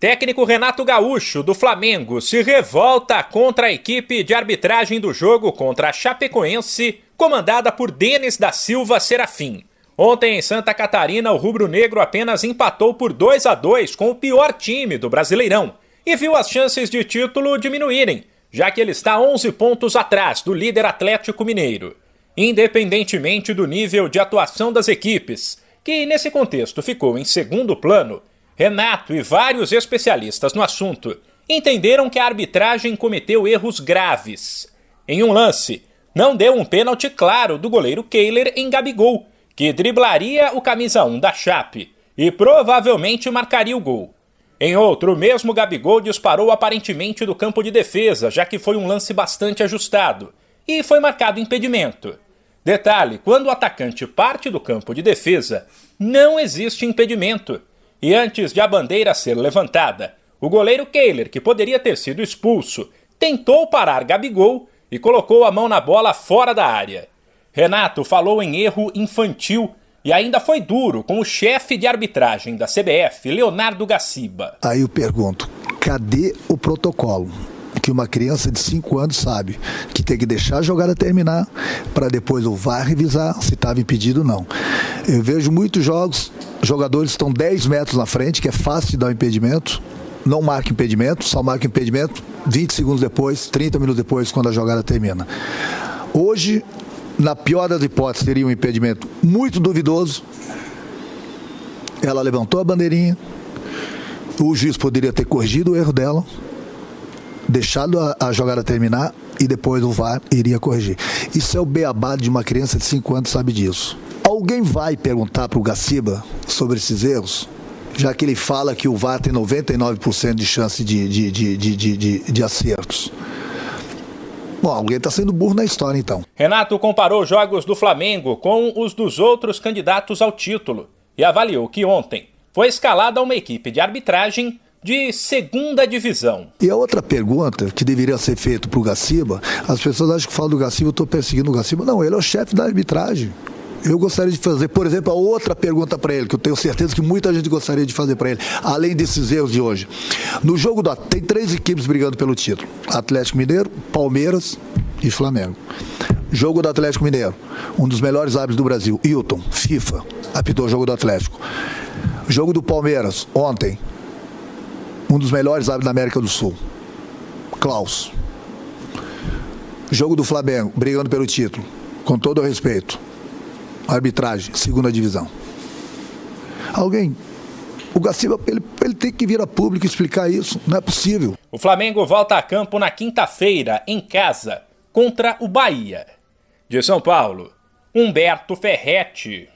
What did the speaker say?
Técnico Renato Gaúcho, do Flamengo, se revolta contra a equipe de arbitragem do jogo contra a Chapecoense, comandada por Denis da Silva Serafim. Ontem em Santa Catarina, o rubro-negro apenas empatou por 2 a 2 com o pior time do Brasileirão e viu as chances de título diminuírem, já que ele está 11 pontos atrás do líder Atlético Mineiro. Independentemente do nível de atuação das equipes, que nesse contexto ficou em segundo plano, Renato e vários especialistas no assunto entenderam que a arbitragem cometeu erros graves. Em um lance, não deu um pênalti claro do goleiro Kehler em Gabigol, que driblaria o camisa 1 da Chape e provavelmente marcaria o gol. Em outro, o mesmo Gabigol disparou aparentemente do campo de defesa, já que foi um lance bastante ajustado, e foi marcado impedimento. Detalhe: quando o atacante parte do campo de defesa, não existe impedimento. E antes de a bandeira ser levantada, o goleiro Kehler, que poderia ter sido expulso, tentou parar Gabigol e colocou a mão na bola fora da área. Renato falou em erro infantil e ainda foi duro com o chefe de arbitragem da CBF, Leonardo Gaciba. Aí eu pergunto: cadê o protocolo? que uma criança de 5 anos sabe que tem que deixar a jogada terminar para depois o VAR revisar se estava impedido ou não. Eu vejo muitos jogos, jogadores estão 10 metros na frente, que é fácil de dar um impedimento, não marca impedimento, só marca impedimento 20 segundos depois, 30 minutos depois, quando a jogada termina. Hoje, na pior das hipóteses, seria um impedimento muito duvidoso. Ela levantou a bandeirinha, o juiz poderia ter corrigido o erro dela, deixado a, a jogada terminar e depois o VAR iria corrigir. Isso é o beabá de uma criança de 5 anos sabe disso. Alguém vai perguntar para o Gaciba sobre esses erros? Já que ele fala que o VAR tem 99% de chance de, de, de, de, de, de, acertos. Bom, alguém está sendo burro na história então. Renato comparou jogos do Flamengo com os dos outros candidatos ao título e avaliou que ontem foi escalada uma equipe de arbitragem de segunda divisão. E a outra pergunta que deveria ser feita para o Gaciba, as pessoas acham que falam do Gaciba, eu estou perseguindo o Gaciba. Não, ele é o chefe da arbitragem. Eu gostaria de fazer, por exemplo, a outra pergunta para ele, que eu tenho certeza que muita gente gostaria de fazer para ele, além desses erros de hoje. No jogo da. Tem três equipes brigando pelo título: Atlético Mineiro, Palmeiras e Flamengo. Jogo do Atlético Mineiro, um dos melhores árbitros do Brasil, Hilton, FIFA, apitou o jogo do Atlético. Jogo do Palmeiras, ontem, um dos melhores árbitros da América do Sul, Klaus. Jogo do Flamengo, brigando pelo título, com todo o respeito. Arbitragem, segunda divisão. Alguém o Gaciba, ele, ele, tem que vir a público explicar isso. Não é possível. O Flamengo volta a campo na quinta-feira, em casa, contra o Bahia. De São Paulo, Humberto Ferretti.